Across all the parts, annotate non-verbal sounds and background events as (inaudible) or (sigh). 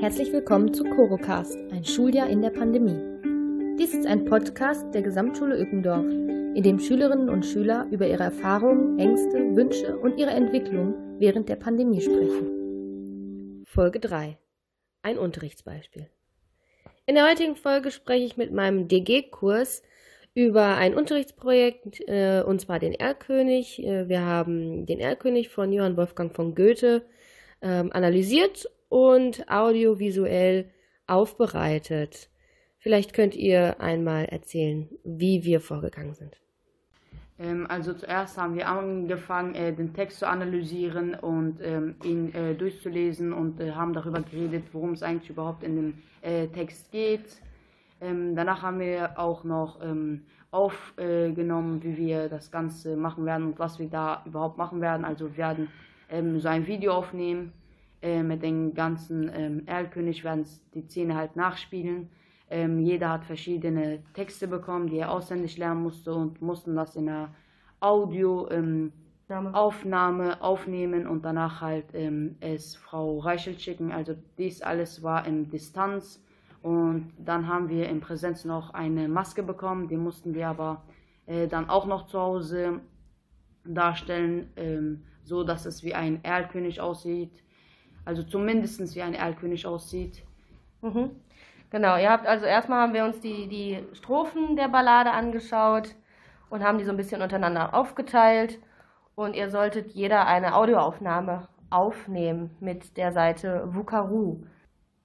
Herzlich willkommen zu Corocast, ein Schuljahr in der Pandemie. Dies ist ein Podcast der Gesamtschule Ückendorf, in dem Schülerinnen und Schüler über ihre Erfahrungen, Ängste, Wünsche und ihre Entwicklung während der Pandemie sprechen. Folge 3. Ein Unterrichtsbeispiel. In der heutigen Folge spreche ich mit meinem DG-Kurs über ein Unterrichtsprojekt, äh, und zwar den Erlkönig. Äh, wir haben den Erlkönig von Johann Wolfgang von Goethe ähm, analysiert und audiovisuell aufbereitet. Vielleicht könnt ihr einmal erzählen, wie wir vorgegangen sind. Ähm, also zuerst haben wir angefangen, äh, den Text zu analysieren und ähm, ihn äh, durchzulesen und äh, haben darüber geredet, worum es eigentlich überhaupt in dem Text geht. Ähm, danach haben wir auch noch aufgenommen, wie wir das Ganze machen werden und was wir da überhaupt machen werden. Also wir werden so ein Video aufnehmen äh, mit den ganzen ähm, Erlkönig, werden die Szene halt nachspielen. Ähm, jeder hat verschiedene Texte bekommen, die er auswendig lernen musste und mussten das in einer Audioaufnahme ähm, aufnehmen und danach halt ähm, es Frau Reichelt schicken. Also dies alles war in Distanz und dann haben wir in Präsenz noch eine Maske bekommen, die mussten wir aber äh, dann auch noch zu Hause darstellen, ähm, so dass es wie ein Erlkönig aussieht. Also zumindest wie ein Erlkönig aussieht. Mhm. Genau, ihr habt also erstmal haben wir uns die, die Strophen der Ballade angeschaut und haben die so ein bisschen untereinander aufgeteilt. Und ihr solltet jeder eine Audioaufnahme aufnehmen mit der Seite Wukaru.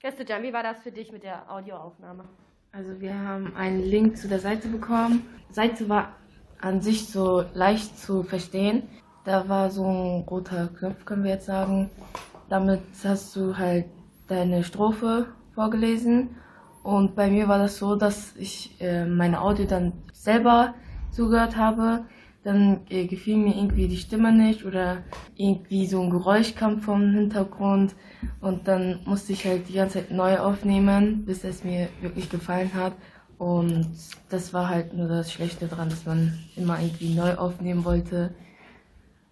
Christian, wie war das für dich mit der Audioaufnahme? Also wir haben einen Link zu der Seite bekommen. Die Seite war an sich so leicht zu verstehen. Da war so ein roter Knopf, können wir jetzt sagen. Damit hast du halt deine Strophe vorgelesen. Und bei mir war das so, dass ich äh, meine Audio dann selber zugehört habe dann äh, gefiel mir irgendwie die Stimme nicht oder irgendwie so ein Geräusch kam vom Hintergrund und dann musste ich halt die ganze Zeit neu aufnehmen, bis es mir wirklich gefallen hat. Und das war halt nur das Schlechte dran, dass man immer irgendwie neu aufnehmen wollte,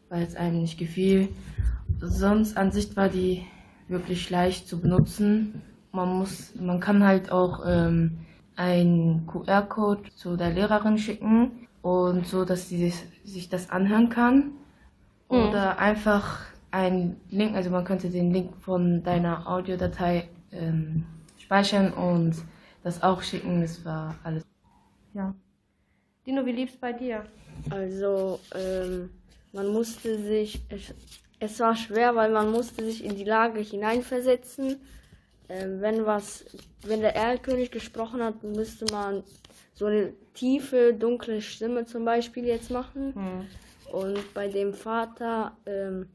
weil es einem nicht gefiel. Sonst an sich war die wirklich leicht zu benutzen. Man muss, man kann halt auch ähm, einen QR-Code zu der Lehrerin schicken und so, dass sie sich, das anhören kann. Mhm. Oder einfach ein Link, also man könnte den Link von deiner Audiodatei ähm, speichern und das auch schicken. Das war alles. Ja. Dino, wie lieb's bei dir? Also, ähm, man musste sich, es, war schwer, weil man musste sich in die Lage hineinversetzen. Ähm, wenn was, wenn der Erlkönig gesprochen hat, müsste man so eine tiefe, dunkle Stimme zum Beispiel jetzt machen. Hm. Und bei dem Vater ähm,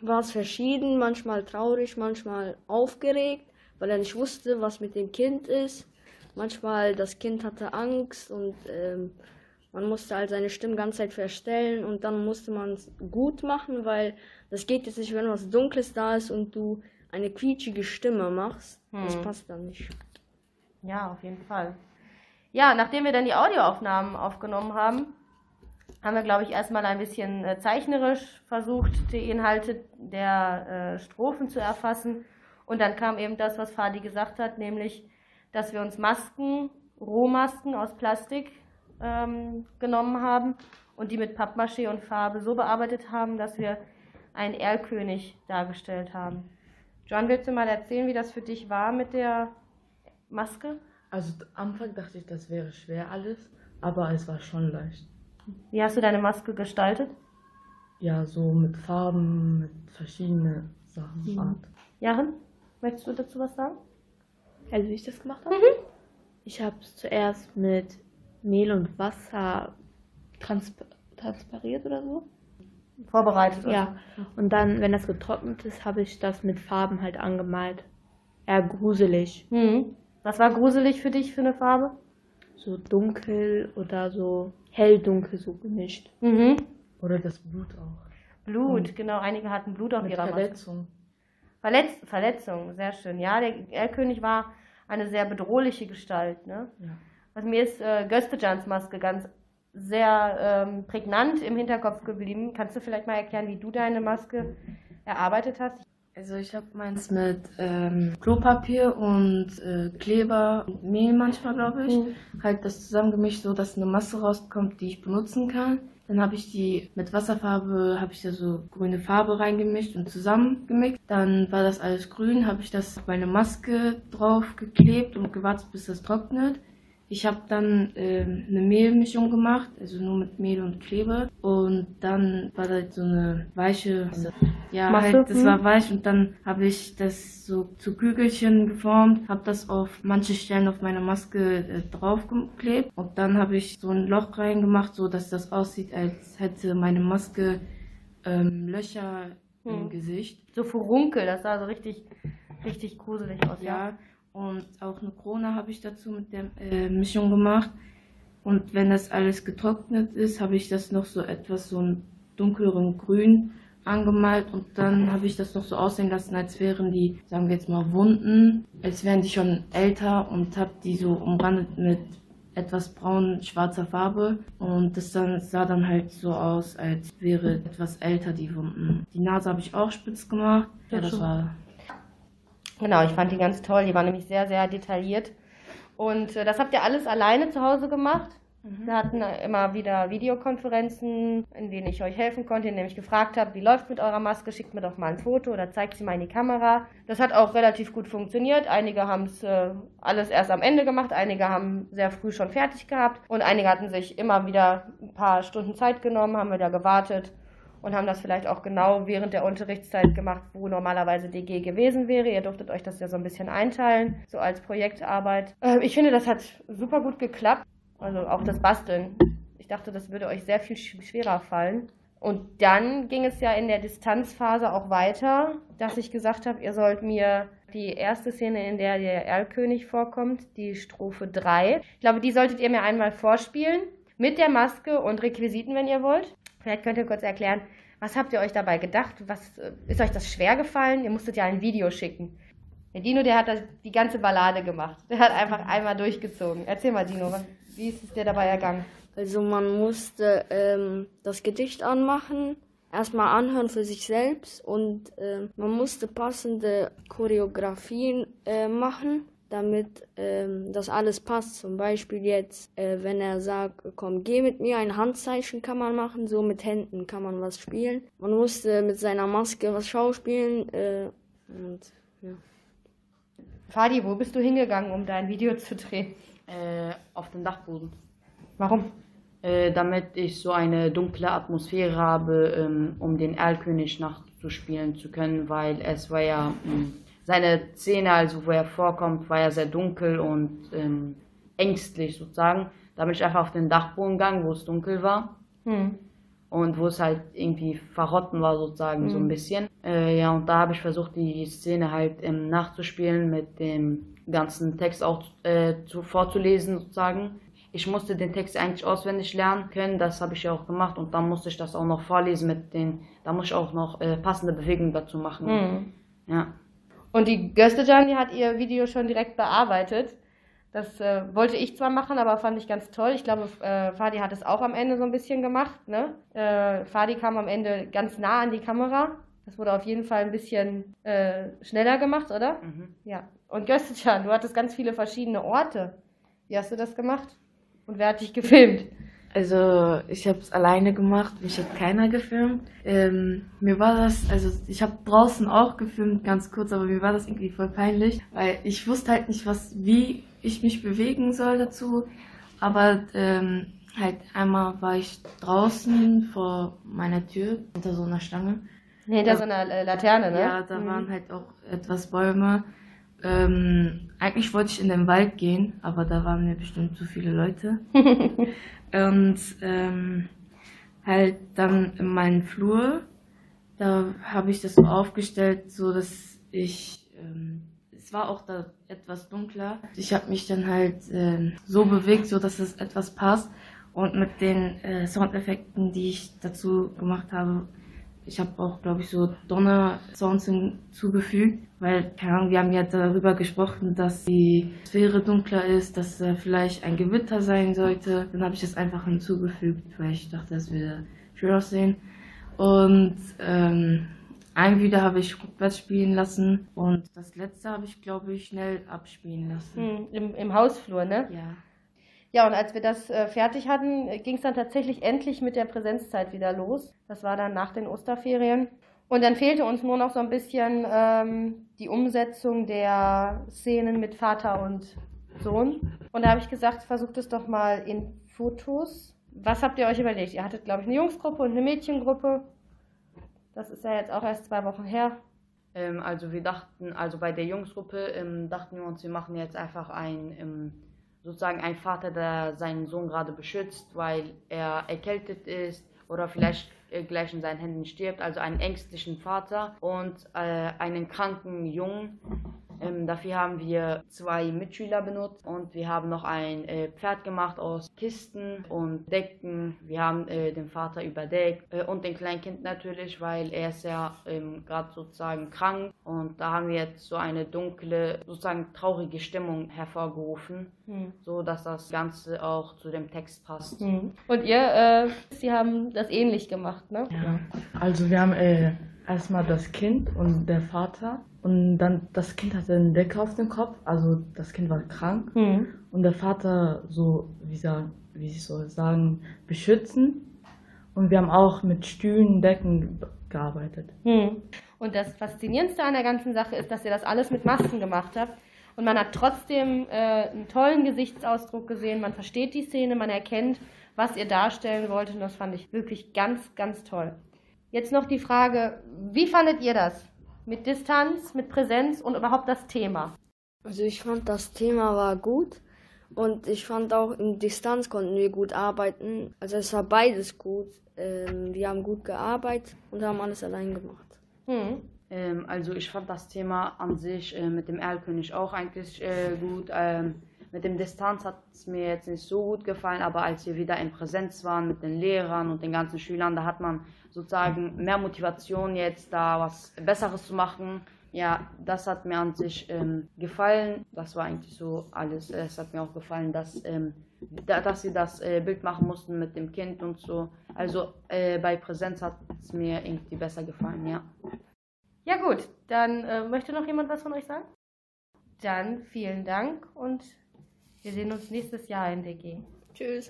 war es verschieden, manchmal traurig, manchmal aufgeregt, weil er nicht wusste, was mit dem Kind ist. Manchmal das Kind hatte Angst und ähm, man musste halt seine Stimme ganz Zeit verstellen und dann musste man es gut machen, weil das geht jetzt nicht, wenn was Dunkles da ist und du eine quietschige Stimme machst. Hm. Das passt dann nicht. Ja, auf jeden Fall. Ja, nachdem wir dann die Audioaufnahmen aufgenommen haben, haben wir, glaube ich, erstmal ein bisschen äh, zeichnerisch versucht, die Inhalte der äh, Strophen zu erfassen. Und dann kam eben das, was Fadi gesagt hat, nämlich, dass wir uns Masken, Rohmasken aus Plastik ähm, genommen haben und die mit Pappmaché und Farbe so bearbeitet haben, dass wir einen Erlkönig dargestellt haben. John, willst du mal erzählen, wie das für dich war mit der Maske? Also am Anfang dachte ich, das wäre schwer alles, aber es war schon leicht. Wie hast du deine Maske gestaltet? Ja, so mit Farben, mit verschiedenen Sachen. Mhm. Art. Jaren, möchtest du dazu was sagen? Also wie ich das gemacht habe? Mhm. Ich habe es zuerst mit Mehl und Wasser transp transpariert oder so. Vorbereitet? Ja. Und dann, wenn das getrocknet ist, habe ich das mit Farben halt angemalt. Eher gruselig. Mhm. Was war gruselig für dich für eine Farbe? So dunkel oder so hell-dunkel, so gemischt. Mhm. Oder das Blut auch. Blut, Und genau. Einige hatten Blut auf ihrer Verletzung. Verletz Verletzung, sehr schön. Ja, der Erlkönig war eine sehr bedrohliche Gestalt. Ne? Ja. Also mir ist äh, Göstejans Maske ganz sehr ähm, prägnant im Hinterkopf geblieben. Kannst du vielleicht mal erklären, wie du deine Maske erarbeitet hast? Also ich habe meins mit ähm, Klopapier und äh, Kleber und Mehl manchmal, glaube ich. Mhm. Halt das zusammengemischt, so dass eine Masse rauskommt, die ich benutzen kann. Dann habe ich die mit Wasserfarbe, habe ich da so grüne Farbe reingemischt und zusammengemixt. Dann war das alles grün, habe ich das auf meine Maske drauf geklebt und gewartet, bis das trocknet. Ich habe dann äh, eine Mehlmischung gemacht, also nur mit Mehl und Kleber. Und dann war da so eine weiche, ja, Masse, halt, das war weich. Und dann habe ich das so zu Kügelchen geformt, habe das auf manche Stellen auf meine Maske äh, draufgeklebt. Und dann habe ich so ein Loch reingemacht, so dass das aussieht, als hätte meine Maske ähm, Löcher hm. im Gesicht. So Furunkel, das sah so richtig, richtig gruselig aus. Ja. ja. Und auch eine Krone habe ich dazu mit der äh, Mischung gemacht. Und wenn das alles getrocknet ist, habe ich das noch so etwas so ein dunkleren Grün angemalt und dann habe ich das noch so aussehen lassen, als wären die, sagen wir jetzt mal, Wunden, als wären die schon älter und habe die so umrandet mit etwas braun-schwarzer Farbe und das dann sah dann halt so aus, als wäre etwas älter die Wunden. Die Nase habe ich auch spitz gemacht. Ja, das war Genau, ich fand die ganz toll. Die war nämlich sehr, sehr detailliert. Und äh, das habt ihr alles alleine zu Hause gemacht? Mhm. Wir hatten immer wieder Videokonferenzen, in denen ich euch helfen konnte, indem ich gefragt habe, wie läuft mit eurer Maske, schickt mir doch mal ein Foto oder zeigt sie mal in die Kamera. Das hat auch relativ gut funktioniert. Einige haben es äh, alles erst am Ende gemacht, einige haben sehr früh schon fertig gehabt und einige hatten sich immer wieder ein paar Stunden Zeit genommen, haben wieder gewartet und haben das vielleicht auch genau während der Unterrichtszeit gemacht, wo normalerweise DG gewesen wäre. Ihr durftet euch das ja so ein bisschen einteilen, so als Projektarbeit. Ähm, ich finde, das hat super gut geklappt. Also auch das Basteln. Ich dachte, das würde euch sehr viel schwerer fallen. Und dann ging es ja in der Distanzphase auch weiter, dass ich gesagt habe, ihr sollt mir die erste Szene, in der der Erlkönig vorkommt, die Strophe 3. Ich glaube, die solltet ihr mir einmal vorspielen. Mit der Maske und Requisiten, wenn ihr wollt. Vielleicht könnt ihr kurz erklären, was habt ihr euch dabei gedacht? Was, äh, ist euch das schwer gefallen? Ihr musstet ja ein Video schicken. Der Dino, der hat das, die ganze Ballade gemacht. Der hat einfach einmal durchgezogen. Erzähl mal, Dino, wie ist es dir dabei ergangen? Also man musste ähm, das Gedicht anmachen, erstmal anhören für sich selbst und äh, man musste passende Choreografien äh, machen damit ähm, das alles passt. Zum Beispiel jetzt, äh, wenn er sagt, komm, geh mit mir, ein Handzeichen kann man machen, so mit Händen kann man was spielen. Man musste mit seiner Maske was schauspielen äh, und ja. Fadi, wo bist du hingegangen, um dein Video zu drehen? Äh, auf dem Dachboden. Warum? Äh, damit ich so eine dunkle Atmosphäre habe, ähm, um den Erlkönig nachzuspielen zu können, weil es war ja mh, hm, seine Szene, also wo er vorkommt, war ja sehr dunkel und ähm, ängstlich sozusagen. Da bin ich einfach auf den Dachboden gegangen, wo es dunkel war. Hm. Und wo es halt irgendwie verrotten war, sozusagen, hm. so ein hm. bisschen. Äh, ja, und da habe ich versucht, die Szene halt ähm, nachzuspielen, mit dem ganzen Text auch äh, zu, vorzulesen, sozusagen. Ich musste den Text eigentlich auswendig lernen können, das habe ich ja auch gemacht. Und dann musste ich das auch noch vorlesen mit den, da muss ich auch noch äh, passende Bewegungen dazu machen. Hm. Ja. Und die Göstejan, die hat ihr Video schon direkt bearbeitet. Das äh, wollte ich zwar machen, aber fand ich ganz toll. Ich glaube, äh, Fadi hat es auch am Ende so ein bisschen gemacht. Ne? Äh, Fadi kam am Ende ganz nah an die Kamera. Das wurde auf jeden Fall ein bisschen äh, schneller gemacht, oder? Mhm. Ja. Und Göstejan, du hattest ganz viele verschiedene Orte. Wie hast du das gemacht? Und wer hat dich gefilmt? Also ich habe es alleine gemacht, mich hat keiner gefilmt. Ähm, mir war das, also ich habe draußen auch gefilmt, ganz kurz, aber mir war das irgendwie voll peinlich, weil ich wusste halt nicht, was, wie ich mich bewegen soll dazu. Aber ähm, halt einmal war ich draußen vor meiner Tür unter so einer Stange. Nee, hinter so einer Laterne, ne? Ja, da mhm. waren halt auch etwas Bäume. Ähm, eigentlich wollte ich in den Wald gehen, aber da waren mir bestimmt zu viele Leute. (laughs) Und ähm, halt dann in meinen Flur, da habe ich das so aufgestellt, so dass ich, ähm, es war auch da etwas dunkler. Ich habe mich dann halt äh, so bewegt, so dass es etwas passt. Und mit den äh, Soundeffekten, die ich dazu gemacht habe, ich habe auch, glaube ich, so Donner-Sounds hinzugefügt, weil, keine Ahnung, wir haben ja darüber gesprochen, dass die Sphäre dunkler ist, dass da vielleicht ein Gewitter sein sollte. Dann habe ich das einfach hinzugefügt, weil ich dachte, das würde schön aussehen. Und ähm, Ein Video habe ich rückwärts spielen lassen und das letzte habe ich, glaube ich, schnell abspielen lassen. Hm, im, Im Hausflur, ne? Ja. Ja, und als wir das äh, fertig hatten, ging es dann tatsächlich endlich mit der Präsenzzeit wieder los. Das war dann nach den Osterferien. Und dann fehlte uns nur noch so ein bisschen ähm, die Umsetzung der Szenen mit Vater und Sohn. Und da habe ich gesagt, versucht es doch mal in Fotos. Was habt ihr euch überlegt? Ihr hattet, glaube ich, eine Jungsgruppe und eine Mädchengruppe. Das ist ja jetzt auch erst zwei Wochen her. Ähm, also wir dachten, also bei der Jungsgruppe ähm, dachten wir uns, wir machen jetzt einfach ein, ähm, sozusagen ein Vater, der seinen Sohn gerade beschützt, weil er erkältet ist oder vielleicht äh, gleich in seinen Händen stirbt, also einen ängstlichen Vater und äh, einen kranken Jungen. Ähm, dafür haben wir zwei Mitschüler benutzt und wir haben noch ein äh, Pferd gemacht aus Kisten und Decken. Wir haben äh, den Vater überdeckt äh, und den Kleinkind natürlich, weil er ist ja ähm, gerade sozusagen krank und da haben wir jetzt so eine dunkle, sozusagen traurige Stimmung hervorgerufen, Hm. so dass das Ganze auch zu dem Text passt. Hm. Und ihr, äh, Sie haben das ähnlich gemacht, ne? Ja. Also wir haben äh, erstmal das Kind und der Vater und dann das Kind hatte eine Decke auf dem Kopf, also das Kind war krank Hm. und der Vater so, wie, sa- wie ich soll sagen, beschützen und wir haben auch mit Stühlen, Decken gearbeitet. Hm. Und das Faszinierendste an der ganzen Sache ist, dass ihr das alles mit Masken gemacht habt. Und man hat trotzdem äh, einen tollen Gesichtsausdruck gesehen. Man versteht die Szene, man erkennt, was ihr darstellen wollt. Und das fand ich wirklich ganz, ganz toll. Jetzt noch die Frage, wie fandet ihr das? Mit Distanz, mit Präsenz und überhaupt das Thema? Also ich fand das Thema war gut und ich fand auch in Distanz konnten wir gut arbeiten. Also es war beides gut. Ähm, wir haben gut gearbeitet und haben alles allein gemacht. Hm. Ähm, also ich fand das Thema an sich äh, mit dem Erlkönig auch eigentlich äh, gut. Ähm, mit dem Distanz hat es mir jetzt nicht so gut gefallen, aber als wir wieder in Präsenz waren mit den Lehrern und den ganzen Schülern, da hat man sozusagen mehr Motivation jetzt da was Besseres zu machen. Ja, das hat mir an sich ähm, gefallen. Das war eigentlich so alles. Es hat mir auch gefallen, dass, ähm, da, dass sie das äh, Bild machen mussten mit dem Kind und so. Also äh, bei Präsenz hat es mir irgendwie besser gefallen, ja. Ja gut, dann äh, möchte noch jemand was von euch sagen? Dann vielen Dank und wir sehen uns nächstes Jahr in DG. Tschüss.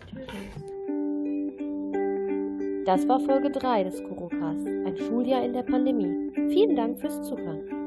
Das war Folge 3 des Kurocast, ein Schuljahr in der Pandemie. Vielen Dank fürs Zuhören.